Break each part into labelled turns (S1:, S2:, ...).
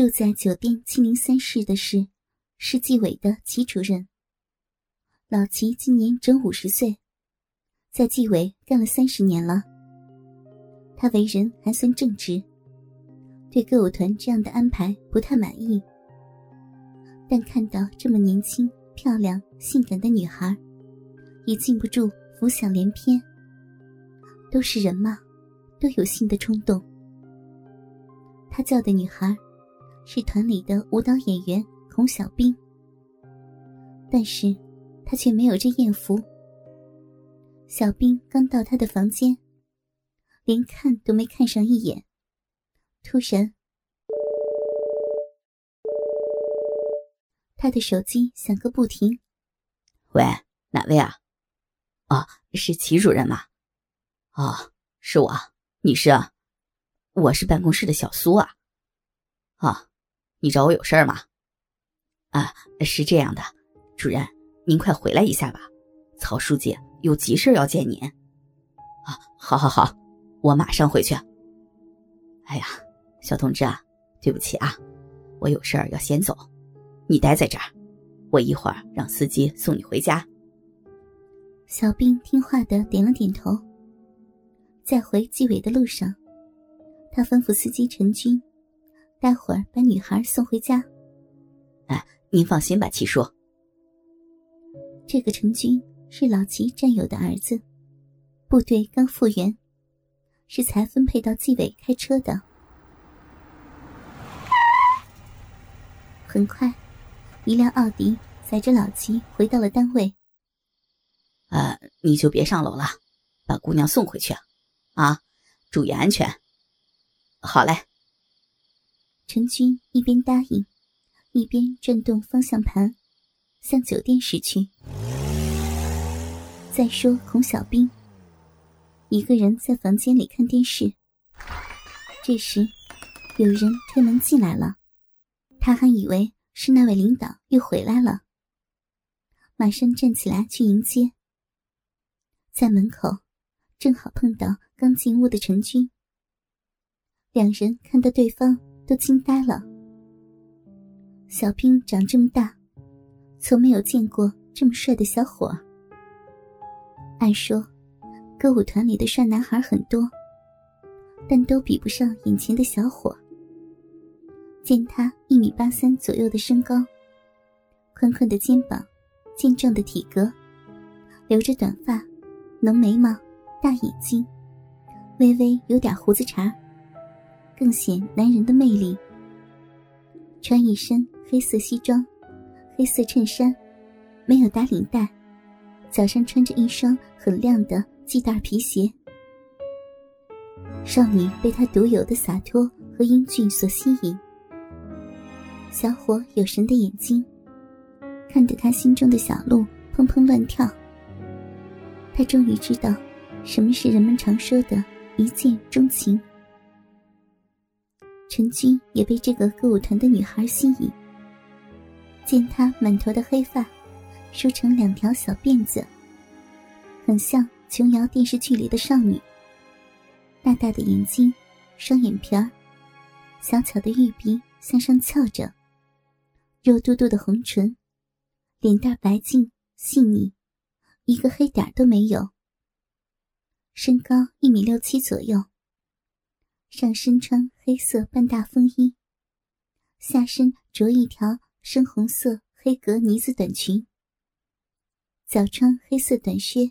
S1: 住在酒店七零三室的是市纪委的齐主任。老齐今年整五十岁，在纪委干了三十年了。他为人还算正直，对歌舞团这样的安排不太满意。但看到这么年轻、漂亮、性感的女孩，也禁不住浮想联翩。都是人嘛，都有性的冲动。他叫的女孩。是团里的舞蹈演员孔小兵，但是他却没有这艳福。小兵刚到他的房间，连看都没看上一眼，突然，他的手机响个不停。
S2: 喂，哪位啊？哦，是齐主任吗？哦，是我，你是？我是办公室的小苏啊。啊。你找我有事儿吗？啊，是这样的，主任，您快回来一下吧，曹书记有急事要见您。啊，好，好，好，我马上回去。哎呀，小同志啊，对不起啊，我有事儿要先走，你待在这儿，我一会儿让司机送你回家。
S1: 小兵听话的点了点头。在回纪委的路上，他吩咐司机陈军。待会儿把女孩送回家。
S2: 哎，您放心吧，齐叔。
S1: 这个陈军是老齐战友的儿子，部队刚复员，是才分配到纪委开车的。很快，一辆奥迪载着老齐回到了单位。
S2: 呃，你就别上楼了，把姑娘送回去，啊，注意安全。好嘞。
S1: 陈军一边答应，一边转动方向盘，向酒店驶去。再说孔小兵，一个人在房间里看电视。这时，有人推门进来了，他还以为是那位领导又回来了，马上站起来去迎接。在门口，正好碰到刚进屋的陈军，两人看到对方。都惊呆了。小兵长这么大，从没有见过这么帅的小伙。按说，歌舞团里的帅男孩很多，但都比不上眼前的小伙。见他一米八三左右的身高，宽宽的肩膀，健壮的体格，留着短发，浓眉毛，大眼睛，微微有点胡子茬。更显男人的魅力。穿一身黑色西装，黑色衬衫，没有打领带，脚上穿着一双很亮的系带皮鞋。少女被他独有的洒脱和英俊所吸引。小伙有神的眼睛，看得他心中的小鹿砰砰乱跳。他终于知道，什么是人们常说的一见钟情。陈军也被这个歌舞团的女孩吸引。见她满头的黑发，梳成两条小辫子，很像琼瑶电视剧里的少女。大大的眼睛，双眼皮儿，小巧的玉鼻向上翘着，肉嘟嘟的红唇，脸蛋白净细腻，一个黑点都没有。身高一米六七左右。上身穿黑色半大风衣，下身着一条深红色黑格呢子短裙，脚穿黑色短靴。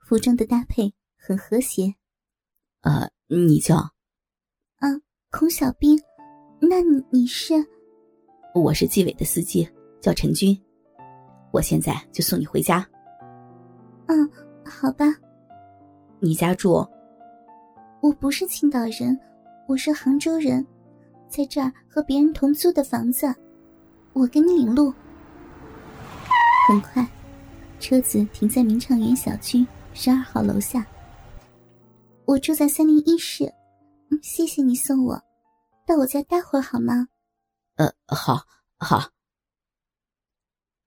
S1: 服装的搭配很和谐。
S2: 呃，你叫？
S1: 啊，孔小兵。那你是？
S2: 我是纪委的司机，叫陈军。我现在就送你回家。
S1: 嗯，好吧。
S2: 你家住？
S1: 我不是青岛人，我是杭州人，在这儿和别人同租的房子，我给你领路。很快，车子停在明畅园小区十二号楼下。我住在三零一室，谢谢你送我，到我家待会儿好吗？
S2: 呃，好，好。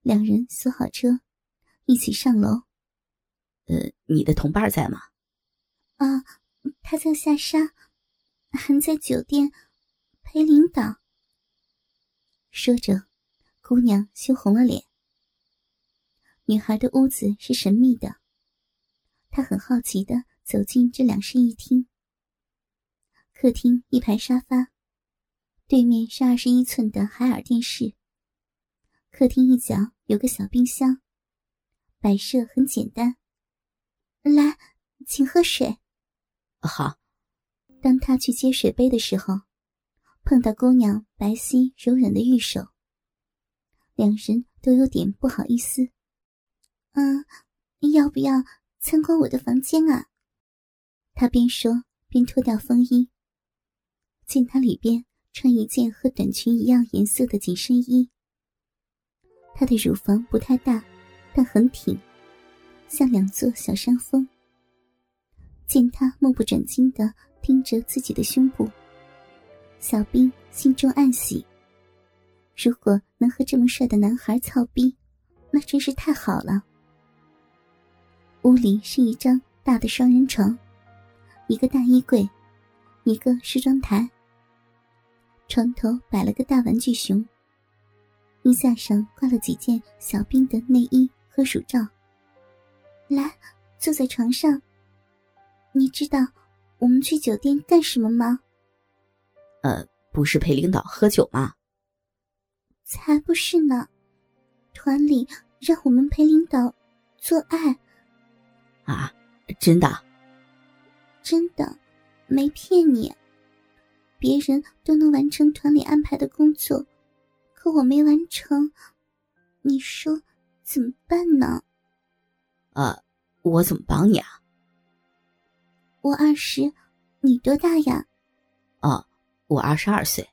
S1: 两人锁好车，一起上楼。
S2: 呃，你的同伴在吗？
S1: 啊。他在下沙，还在酒店陪领导。说着，姑娘羞红了脸。女孩的屋子是神秘的，她很好奇的走进这两室一厅。客厅一排沙发，对面是二十一寸的海尔电视。客厅一角有个小冰箱，摆设很简单。来，请喝水。
S2: 好。
S1: 当他去接水杯的时候，碰到姑娘白皙柔软的玉手，两人都有点不好意思。嗯，要不要参观我的房间啊？他边说边脱掉风衣。见他里边穿一件和短裙一样颜色的紧身衣。他的乳房不太大，但很挺，像两座小山峰。见他目不转睛的盯着自己的胸部，小兵心中暗喜。如果能和这么帅的男孩操逼，那真是太好了。屋里是一张大的双人床，一个大衣柜，一个梳妆台。床头摆了个大玩具熊，衣架上挂了几件小兵的内衣和乳罩。来，坐在床上。你知道我们去酒店干什么吗？
S2: 呃，不是陪领导喝酒吗？
S1: 才不是呢！团里让我们陪领导做爱。
S2: 啊，真的？
S1: 真的，没骗你。别人都能完成团里安排的工作，可我没完成，你说怎么办呢？
S2: 呃，我怎么帮你啊？
S1: 我二十，你多大呀？
S2: 哦，我二十二岁。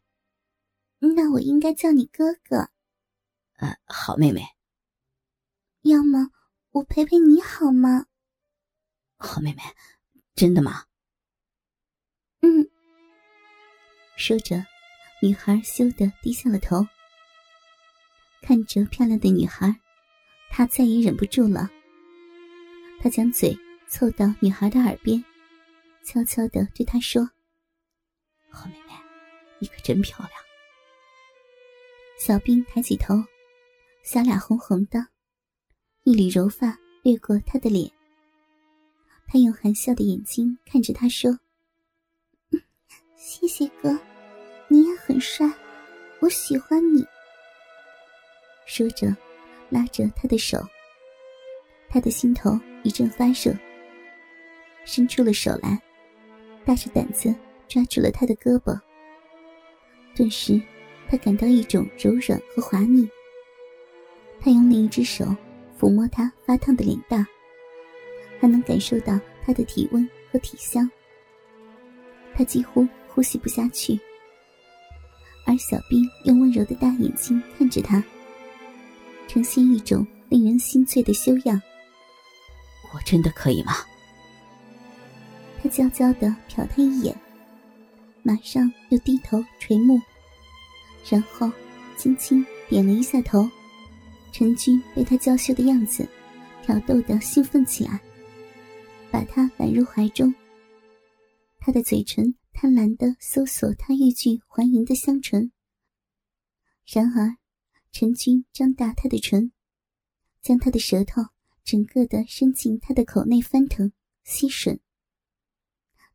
S1: 那我应该叫你哥哥。
S2: 呃，好妹妹。
S1: 要么我陪陪你好吗？
S2: 好妹妹，真的吗？
S1: 嗯。说着，女孩羞得低下了头。看着漂亮的女孩，他再也忍不住了。他将嘴凑到女孩的耳边，悄悄的对他说：“
S2: 好妹妹，你可真漂亮。”
S1: 小兵抬起头，小脸红红的，一缕柔发掠过他的脸。他用含笑的眼睛看着他说。谢谢哥，你也很帅，我喜欢你。说着，拉着他的手，他的心头一阵发热，伸出了手来，大着胆子抓住了他的胳膊。顿时，他感到一种柔软和滑腻。他用另一只手抚摸他发烫的脸蛋，还能感受到他的体温和体香。他几乎。呼吸不下去，而小兵用温柔的大眼睛看着他，呈现一种令人心醉的修养。
S2: 我真的可以吗？
S1: 他娇娇的瞟他一眼，马上又低头垂目，然后轻轻点了一下头。陈军被他娇羞的样子挑逗的兴奋起来，把他揽入怀中。他的嘴唇。贪婪的搜索他欲拒还迎的香唇，然而陈军张大他的唇，将他的舌头整个的伸进他的口内翻腾吸吮，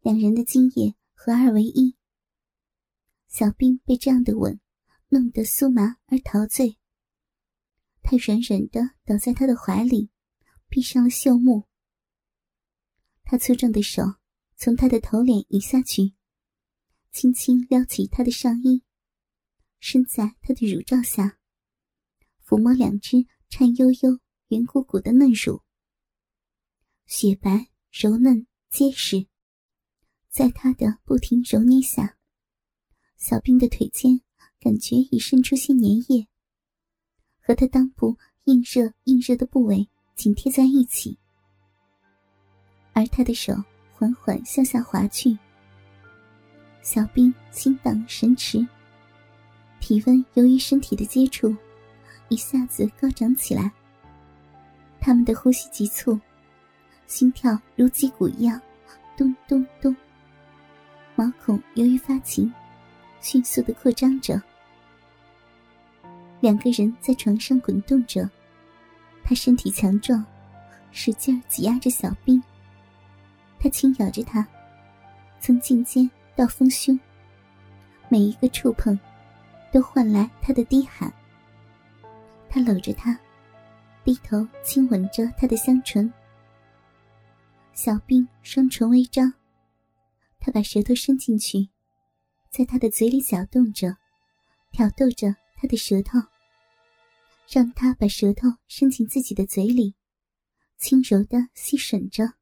S1: 两人的精液合二为一。小兵被这样的吻弄得酥麻而陶醉，他软软的倒在他的怀里，闭上了秀目。他粗壮的手从他的头脸移下去。轻轻撩起他的上衣，伸在他的乳罩下，抚摸两只颤悠悠、圆鼓鼓的嫩乳，雪白、柔嫩、结实。在他的不停揉捏下，小兵的腿间感觉已渗出些粘液，和他裆部硬热硬热的部位紧贴在一起，而他的手缓缓向下滑去。小兵心荡神驰，体温由于身体的接触，一下子高涨起来。他们的呼吸急促，心跳如击鼓一样，咚咚咚。毛孔由于发情，迅速的扩张着。两个人在床上滚动着，他身体强壮，使劲挤压着小兵。他轻咬着她，从颈肩到丰胸，每一个触碰，都换来他的低喊。他搂着她，低头亲吻着她的香唇。小兵双唇微张，他把舌头伸进去，在他的嘴里搅动着，挑逗着。他的舌头，让他把舌头伸进自己的嘴里，轻柔的吸吮着。